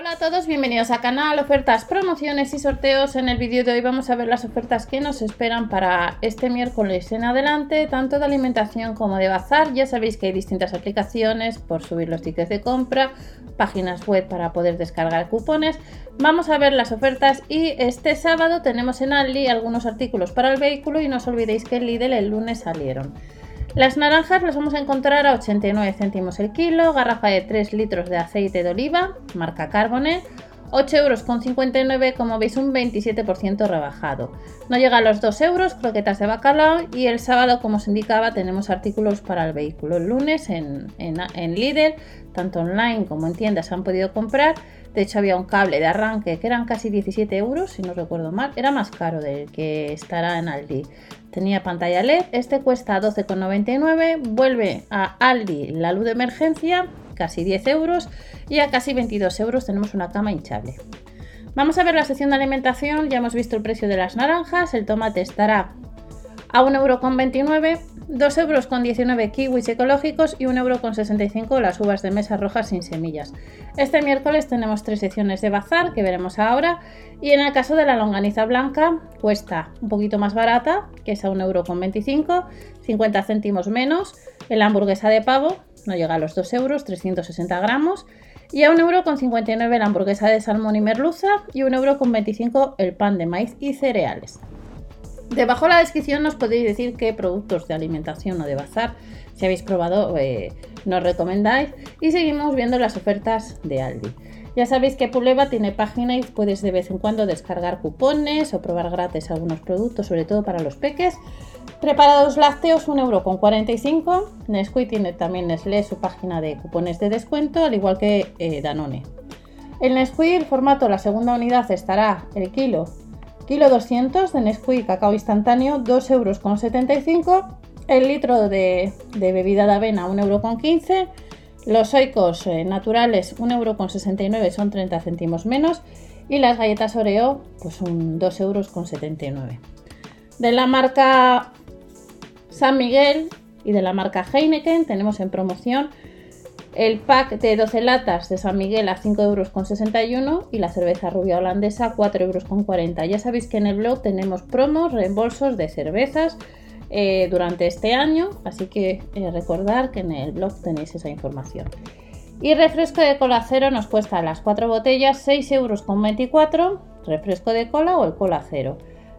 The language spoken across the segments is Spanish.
Hola a todos, bienvenidos a canal, ofertas, promociones y sorteos. En el vídeo de hoy vamos a ver las ofertas que nos esperan para este miércoles en adelante, tanto de alimentación como de bazar. Ya sabéis que hay distintas aplicaciones por subir los tickets de compra, páginas web para poder descargar cupones. Vamos a ver las ofertas y este sábado tenemos en Aldi algunos artículos para el vehículo y no os olvidéis que el Lidl el lunes salieron. Las naranjas las vamos a encontrar a 89 céntimos el kilo, garrafa de 3 litros de aceite de oliva, marca Carbone, 8 euros con 59, como veis un 27% rebajado. No llega a los 2 euros, croquetas de bacalao y el sábado, como os indicaba, tenemos artículos para el vehículo. El lunes en, en, en tanto online como en tiendas, se han podido comprar. De hecho, había un cable de arranque que eran casi 17 euros, si no recuerdo mal. Era más caro del que estará en Aldi. Tenía pantalla LED, este cuesta 12,99, vuelve a Aldi la luz de emergencia, casi 10 euros, y a casi 22 euros tenemos una cama hinchable. Vamos a ver la sección de alimentación, ya hemos visto el precio de las naranjas, el tomate estará a 1,29€, 2 euros con 19 kiwis ecológicos y 1 euro con 65 las uvas de mesa rojas sin semillas. Este miércoles tenemos tres secciones de bazar que veremos ahora y en el caso de la longaniza blanca cuesta un poquito más barata, que es a 1 euro con 25, 50 céntimos menos. La hamburguesa de pavo no llega a los 2 euros, 360 gramos. Y a 1 euro con 59 la hamburguesa de salmón y merluza y 1 euro con 25 el pan de maíz y cereales. Debajo de la descripción nos podéis decir qué productos de alimentación o de bazar, si habéis probado, eh, nos recomendáis. Y seguimos viendo las ofertas de Aldi. Ya sabéis que Puleva tiene página y puedes de vez en cuando descargar cupones o probar gratis algunos productos, sobre todo para los peques. Preparados lácteos, 1,45€. Nesquik tiene también Nestlé su página de cupones de descuento, al igual que eh, Danone. El Nesquik, el formato, la segunda unidad estará el kilo Kilo 200 de Nesquik cacao instantáneo, 2,75 euros. El litro de, bebida de avena, 1,15 euros. Los oicos eh, naturales, 1,69 euros, son 30 céntimos menos. Y las galletas Oreo, pues un 2,79 euros. De la marca San Miguel y de la marca Heineken tenemos en promoción el pack de 12 latas de San Miguel a 5,61 euros y la cerveza rubia holandesa a 4,40 euros. Ya sabéis que en el blog tenemos promos, reembolsos de cervezas eh, durante este año, así que eh, recordar que en el blog tenéis esa información. Y refresco de cola cero nos cuesta las 4 botellas 6,24 euros, refresco de cola o el cola cero.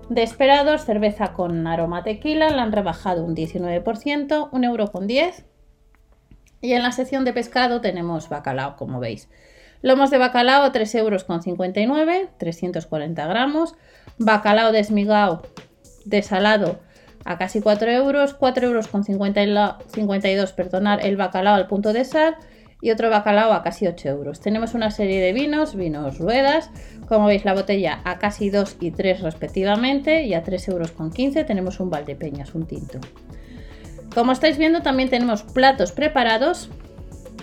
Desperados, cerveza con aroma tequila, la han rebajado un 19%, 1,10 euro y en la sección de pescado tenemos bacalao, como veis. Lomos de bacalao 3,59 euros, 340 gramos. Bacalao desmigao desalado a casi 4 euros, 4 euros con 52, perdonar, el bacalao al punto de sal y otro bacalao a casi 8 euros. Tenemos una serie de vinos, vinos ruedas, como veis la botella a casi 2 y 3 respectivamente y a 3 euros con 15 tenemos un Valdepeñas, un tinto. Como estáis viendo también tenemos platos preparados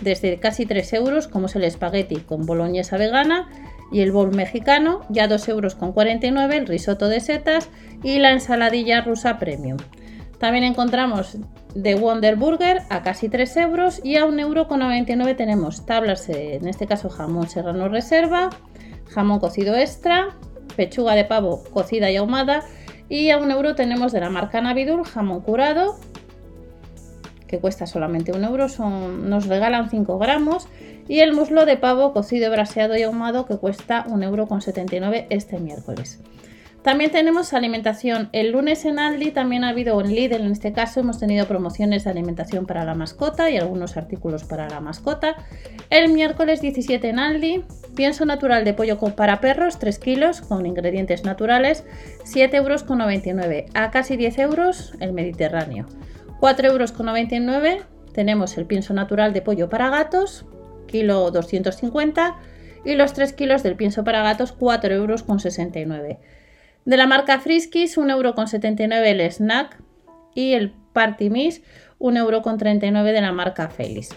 desde casi 3 euros como es el espagueti con boloñesa vegana y el bol mexicano ya 2 euros con 49 el risotto de setas y la ensaladilla rusa premium. También encontramos de Wonder Burger a casi 3 euros y a 1 euro con 99 tenemos tablas, en este caso jamón serrano reserva, jamón cocido extra, pechuga de pavo cocida y ahumada y a 1 euro tenemos de la marca Navidul jamón curado que cuesta solamente un euro, nos regalan 5 gramos. Y el muslo de pavo cocido, braseado y ahumado que cuesta 1,79 euro este miércoles. También tenemos alimentación. El lunes en Aldi también ha habido, en Lidl en este caso, hemos tenido promociones de alimentación para la mascota y algunos artículos para la mascota. El miércoles 17 en Aldi, pienso natural de pollo para perros, 3 kilos, con ingredientes naturales, 7,99 euros. A casi 10 euros el Mediterráneo. 4,99 euros tenemos el pienso natural de pollo para gatos, kilo 250 y los 3 kilos del pienso para gatos 4,69 euros. De la marca Friskies 1,79 euros el snack y el Party Mix 1,39 euros de la marca Félix.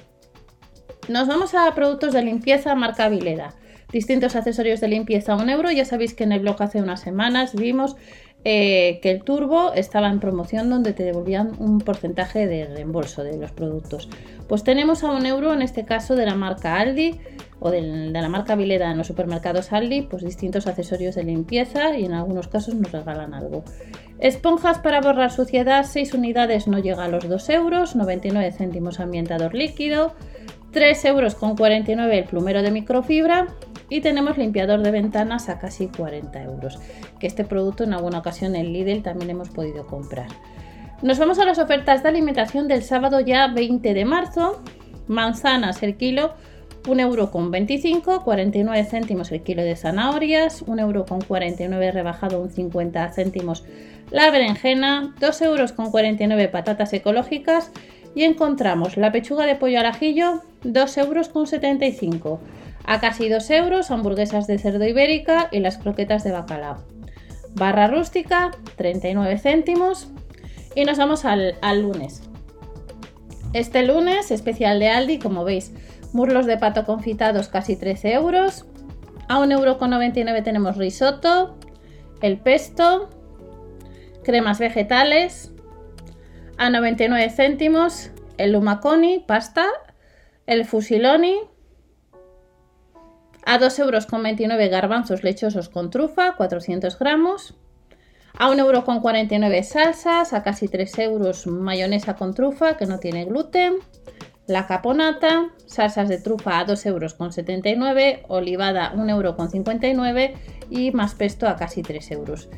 Nos vamos a productos de limpieza marca Vileda. Distintos accesorios de limpieza a un euro. Ya sabéis que en el blog hace unas semanas vimos eh, que el turbo estaba en promoción donde te devolvían un porcentaje de reembolso de los productos. Pues tenemos a un euro en este caso de la marca Aldi o de, la marca Vileda en los supermercados Aldi, pues distintos accesorios de limpieza y en algunos casos nos regalan algo. Esponjas para borrar suciedad, 6 unidades no llega a los 2 euros, 99 céntimos ambientador líquido, 3 euros con 49 el plumero de microfibra y tenemos limpiador de ventanas a casi 40 euros, que este producto en alguna ocasión en Lidl también hemos podido comprar. Nos vamos a las ofertas de alimentación del sábado ya 20 de marzo. Manzanas el kilo, 1,25 euro, 49 céntimos el kilo de zanahorias, 1,49 euro rebajado un 50 céntimos la berenjena, 2,49 euros patatas ecológicas y encontramos la pechuga de pollo al ajillo, 2,75 euros a casi 2 euros, hamburguesas de cerdo ibérica y las croquetas de bacalao. Barra rústica, 39 céntimos. Y nos vamos al, lunes. Este lunes, especial de Aldi, como veis, murlos de pato confitados casi 13 euros. A 1,99 euro tenemos risotto, el pesto, cremas vegetales. A 99 céntimos el lumaconi, pasta, el fusiloni, a 2,29 euros garbanzos lechosos con trufa, 400 gramos. A 1,49 euro salsas, a casi 3 euros mayonesa con trufa que no tiene gluten. La caponata, salsas de trufa a 2,79 euros, olivada 1,59 euro y más pesto a casi 3 euros.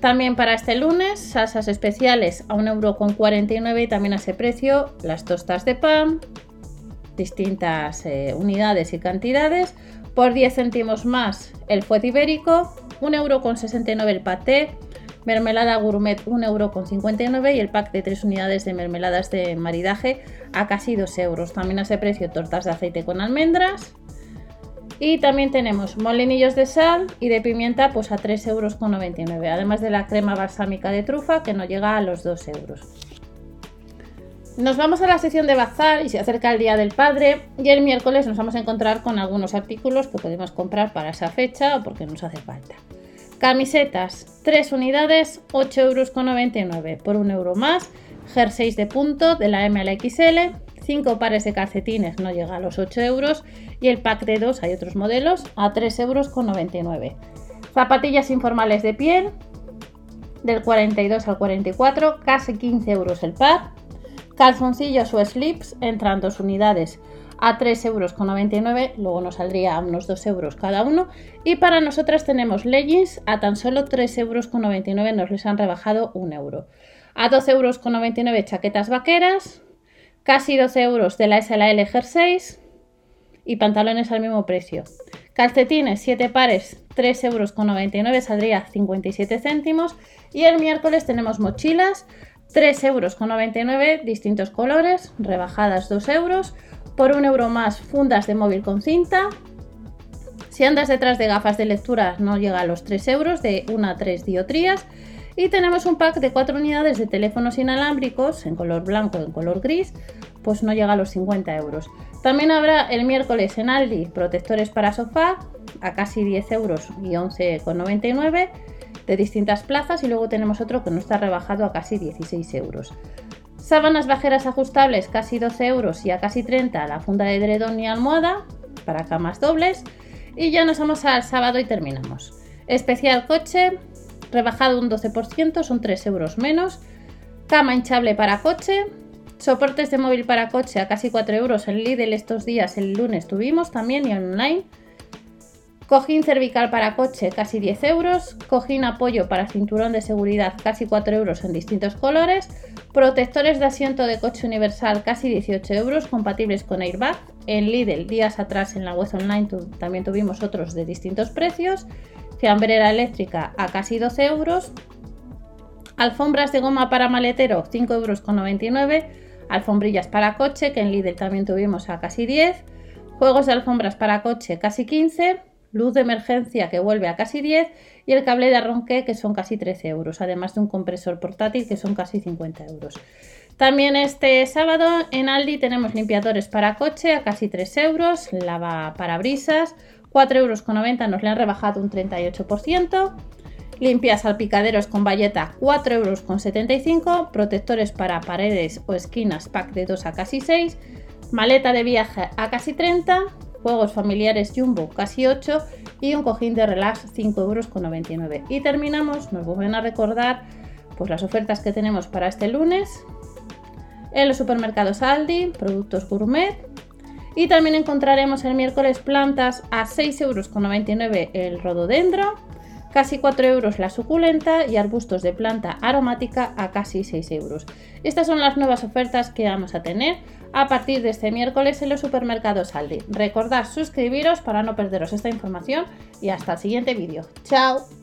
También para este lunes, salsas especiales a 1,49 euro y también a ese precio las tostas de pan, distintas eh, unidades y cantidades, por 10 céntimos más el fuet ibérico, 1,69€ el paté, mermelada gourmet 1,59€ y el pack de 3 unidades de mermeladas de maridaje a casi 2 euros. También a ese precio tortas de aceite con almendras. Y también tenemos molinillos de sal y de pimienta pues a 3,99€, euros, además de la crema balsámica de trufa que no llega a los 2 euros. Nos vamos a la sección de bazar y se acerca el Día del Padre y el miércoles nos vamos a encontrar con algunos artículos que podemos comprar para esa fecha o porque nos hace falta. Camisetas, 3 unidades, 8,99 euros por 1 euro más. Jerseys de punto de la M a la XL, 5 pares de calcetines no llega a los 8 euros y el pack de 2 hay otros modelos a 3,99 euros. Zapatillas informales de piel del 42 al 44, casi 15 euros el pack. Calzoncillos o slips entran dos unidades a 3,99 euros, luego nos saldría a unos 2 euros cada uno. Y para nosotras tenemos leggings a tan solo 3,99 euros, nos les han rebajado 1 euro. A 12,99 euros chaquetas vaqueras, casi 12 euros de la SLL jerseys y pantalones al mismo precio. Calcetines 7 pares, 3,99 euros, saldría 57 céntimos. Y el miércoles tenemos mochilas 3,99 euros, distintos colores, rebajadas 2 euros. Por 1 euro más, fundas de móvil con cinta. Si andas detrás de gafas de lectura, no llega a los 3 euros, de 1 a 3 diotrías. Y tenemos un pack de 4 unidades de teléfonos inalámbricos en color blanco en color gris, pues no llega a los 50 euros. También habrá el miércoles en Aldi protectores para sofá a casi 10 euros y 11,99 de distintas plazas y luego tenemos otro que no está rebajado a casi 16 euros. Sábanas bajeras ajustables casi 12 euros y a casi 30 la funda de dredón y almohada para camas dobles. Y ya nos vamos al sábado y terminamos. Especial coche, rebajado un 12%, son 3 euros menos. Cama hinchable para coche, soportes de móvil para coche a casi 4 euros en Lidl estos días, el lunes tuvimos también y online. Cojín cervical para coche, casi 10 euros. Cojín apoyo para cinturón de seguridad, casi 4 euros en distintos colores. Protectores de asiento de coche universal, casi 18 euros, compatibles con airbag. En Lidl, días atrás en la web online también tuvimos otros de distintos precios. Fiambrera eléctrica a casi 12 euros. Alfombras de goma para maletero, 5,99 euros. Alfombrillas para coche, que en Lidl también tuvimos a casi 10. Juegos de alfombras para coche, casi 15 luz de emergencia que vuelve a casi 10 y el cable de arranque que son casi 13 euros, además de un compresor portátil que son casi 50 euros. También este sábado en Aldi tenemos limpiadores para coche a casi 3 euros, lava parabrisas, 4,90 euros nos le han rebajado un 38%, limpias salpicaderos con bayeta 4,75 euros, protectores para paredes o esquinas pack de 2 a casi 6, maleta de viaje a casi 30, juegos familiares Jumbo casi 8 y un cojín de relax 5,99 euros. Y terminamos, nos vuelven a recordar pues, las ofertas que tenemos para este lunes en los supermercados Aldi, productos gourmet. Y también encontraremos el miércoles plantas a 6,99 euros el rododendro, casi 4 euros la suculenta y arbustos de planta aromática a casi 6 euros. Estas son las nuevas ofertas que vamos a tener a partir de este miércoles en los supermercados Aldi. Recordad suscribiros para no perderos esta información y hasta el siguiente vídeo. ¡Chao!